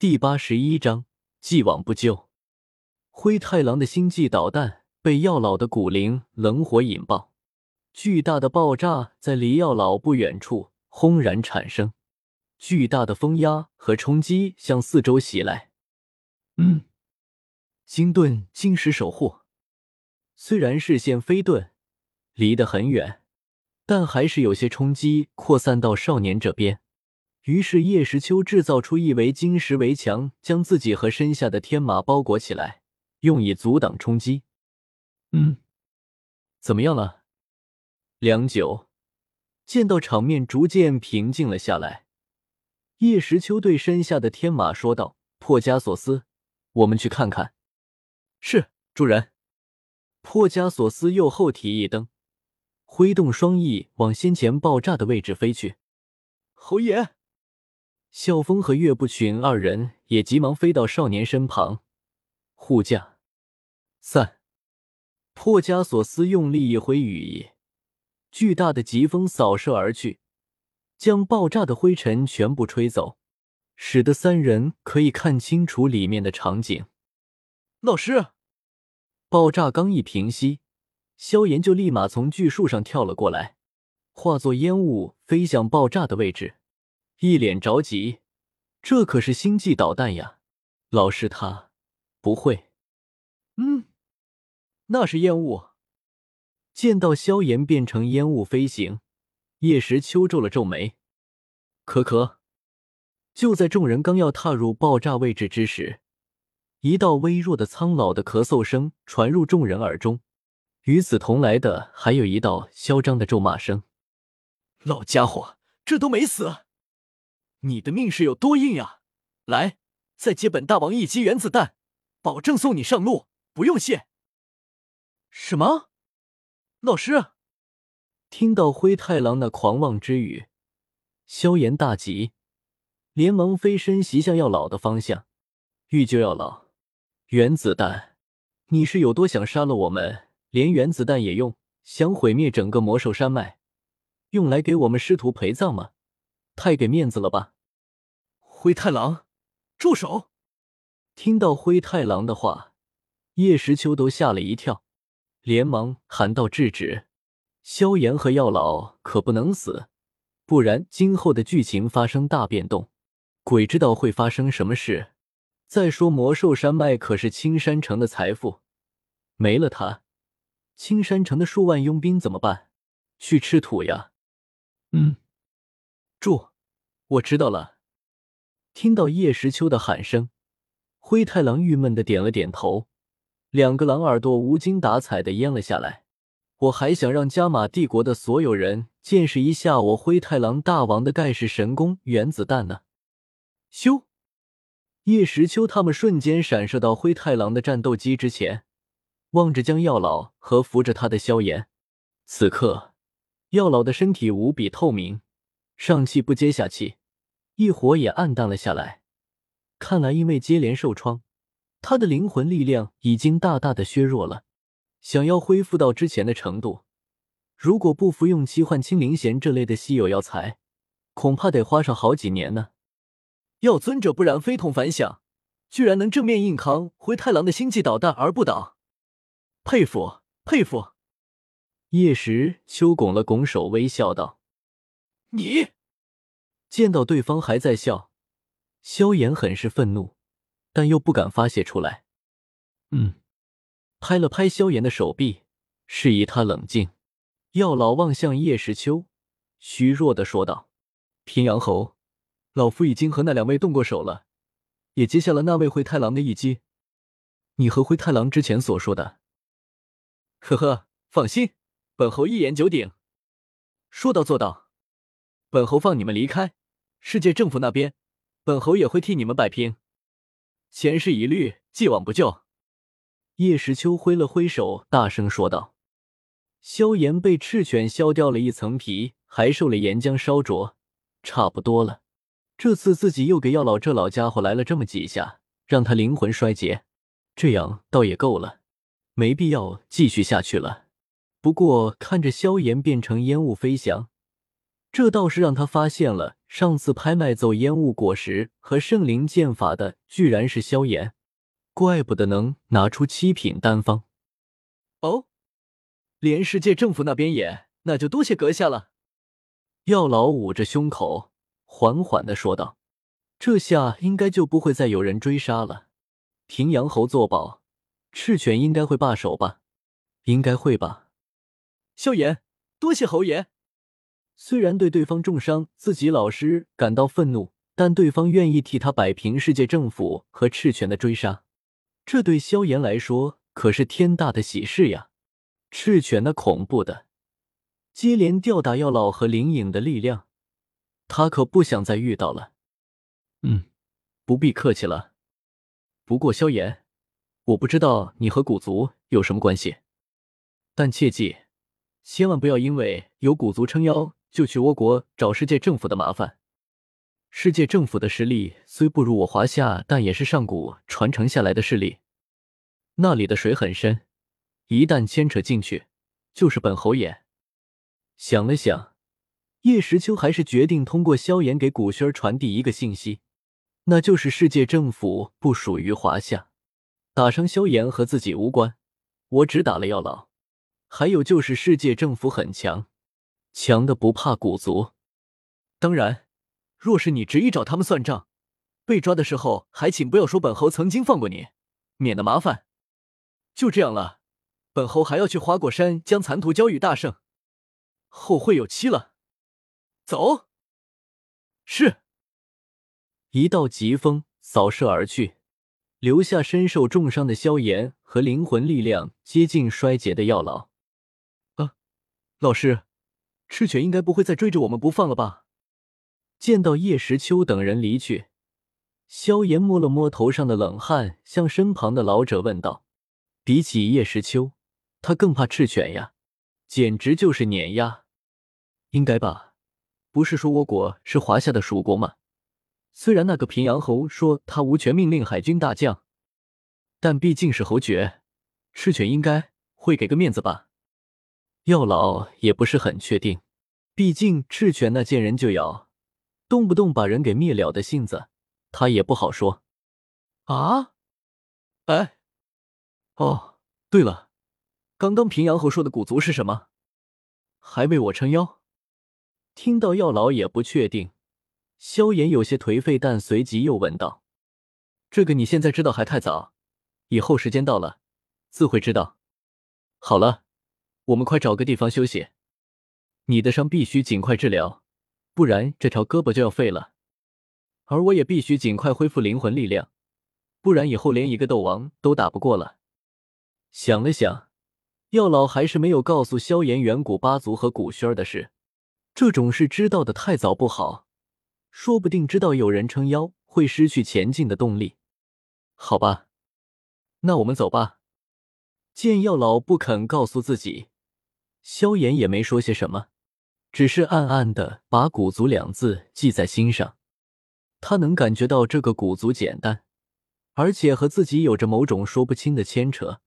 第八十一章既往不咎。灰太狼的星际导弹被药老的骨灵冷火引爆，巨大的爆炸在离药老不远处轰然产生，巨大的风压和冲击向四周袭来。嗯，金盾晶石守护，虽然视线飞遁，离得很远，但还是有些冲击扩散到少年这边。于是叶时秋制造出一围金石围墙，将自己和身下的天马包裹起来，用以阻挡冲击。嗯，怎么样了？良久，见到场面逐渐平静了下来，叶时秋对身下的天马说道：“破加索斯，我们去看看。”是，主人。破加索斯右后蹄一蹬，挥动双翼往先前爆炸的位置飞去。侯爷。萧峰和岳不群二人也急忙飞到少年身旁护驾。散！破枷锁斯用力一挥羽翼，巨大的疾风扫射而去，将爆炸的灰尘全部吹走，使得三人可以看清楚里面的场景。老师，爆炸刚一平息，萧炎就立马从巨树上跳了过来，化作烟雾飞向爆炸的位置。一脸着急，这可是星际导弹呀！老师他不会。嗯，那是烟雾。见到萧炎变成烟雾飞行，叶时秋皱了皱眉。可可，就在众人刚要踏入爆炸位置之时，一道微弱的苍老的咳嗽声传入众人耳中，与此同来的还有一道嚣张的咒骂声：“老家伙，这都没死！”你的命是有多硬呀！来，再接本大王一击原子弹，保证送你上路，不用谢。什么？老师？听到灰太狼那狂妄之语，萧炎大急，连忙飞身袭向药老的方向，欲救药老。原子弹？你是有多想杀了我们，连原子弹也用？想毁灭整个魔兽山脉，用来给我们师徒陪葬吗？太给面子了吧！灰太狼，住手！听到灰太狼的话，叶时秋都吓了一跳，连忙喊道：“制止！萧炎和药老可不能死，不然今后的剧情发生大变动，鬼知道会发生什么事。再说魔兽山脉可是青山城的财富，没了它，青山城的数万佣兵怎么办？去吃土呀！”嗯。住，我知道了。听到叶时秋的喊声，灰太狼郁闷的点了点头，两个狼耳朵无精打采的咽了下来。我还想让加玛帝国的所有人见识一下我灰太狼大王的盖世神功——原子弹呢。咻！叶时秋他们瞬间闪射到灰太狼的战斗机之前，望着将药老和扶着他的萧炎。此刻，药老的身体无比透明。上气不接下气，一火也暗淡了下来。看来因为接连受创，他的灵魂力量已经大大的削弱了。想要恢复到之前的程度，如果不服用七幻青灵弦这类的稀有药材，恐怕得花上好几年呢。药尊者不然非同凡响，居然能正面硬扛灰太狼的星际导弹而不倒，佩服佩服！叶时秋拱了拱手，微笑道。你见到对方还在笑，萧炎很是愤怒，但又不敢发泄出来。嗯，拍了拍萧炎的手臂，示意他冷静。药老望向叶时秋，虚弱的说道：“平阳侯，老夫已经和那两位动过手了，也接下了那位灰太狼的一击。你和灰太狼之前所说的，呵呵，放心，本侯一言九鼎，说到做到。”本侯放你们离开世界政府那边，本侯也会替你们摆平。前世一律，既往不咎。叶时秋挥了挥手，大声说道：“萧炎被赤犬削掉了一层皮，还受了岩浆烧灼，差不多了。这次自己又给药老这老家伙来了这么几下，让他灵魂衰竭，这样倒也够了，没必要继续下去了。不过看着萧炎变成烟雾飞翔。”这倒是让他发现了上次拍卖走烟雾果实和圣灵剑法的，居然是萧炎，怪不得能拿出七品丹方。哦，连世界政府那边也，那就多谢阁下了。药老捂着胸口，缓缓的说道：“这下应该就不会再有人追杀了。平阳侯作保，赤犬应该会罢手吧？应该会吧？”萧炎，多谢侯爷。虽然对对方重伤自己老师感到愤怒，但对方愿意替他摆平世界政府和赤犬的追杀，这对萧炎来说可是天大的喜事呀！赤犬那恐怖的、接连吊打药老和灵隐的力量，他可不想再遇到了。嗯，不必客气了。不过萧炎，我不知道你和古族有什么关系，但切记，千万不要因为有古族撑腰。就去倭国找世界政府的麻烦。世界政府的实力虽不如我华夏，但也是上古传承下来的势力。那里的水很深，一旦牵扯进去，就是本侯爷。想了想，叶时秋还是决定通过萧炎给古轩传递一个信息，那就是世界政府不属于华夏，打伤萧炎和自己无关。我只打了药老。还有就是世界政府很强。强的不怕古族，当然，若是你执意找他们算账，被抓的时候还请不要说本侯曾经放过你，免得麻烦。就这样了，本侯还要去花果山将残图交与大圣，后会有期了。走。是。一道疾风扫射而去，留下身受重伤的萧炎和灵魂力量接近衰竭的药老。啊，老师。赤犬应该不会再追着我们不放了吧？见到叶时秋等人离去，萧炎摸了摸头上的冷汗，向身旁的老者问道：“比起叶时秋，他更怕赤犬呀，简直就是碾压。应该吧？不是说倭国是华夏的属国吗？虽然那个平阳侯说他无权命令海军大将，但毕竟是侯爵，赤犬应该会给个面子吧。”药老也不是很确定，毕竟赤犬那见人就咬，动不动把人给灭了的性子，他也不好说。啊？哎，哦，对了，刚刚平阳侯说的古族是什么？还为我撑腰？听到药老也不确定，萧炎有些颓废，但随即又问道：“这个你现在知道还太早，以后时间到了，自会知道。好了。”我们快找个地方休息。你的伤必须尽快治疗，不然这条胳膊就要废了。而我也必须尽快恢复灵魂力量，不然以后连一个斗王都打不过了。想了想，药老还是没有告诉萧炎远古八族和古轩儿的事。这种事知道的太早不好，说不定知道有人撑腰会失去前进的动力。好吧，那我们走吧。见药老不肯告诉自己。萧炎也没说些什么，只是暗暗的把“古族”两字记在心上。他能感觉到这个古族简单，而且和自己有着某种说不清的牵扯。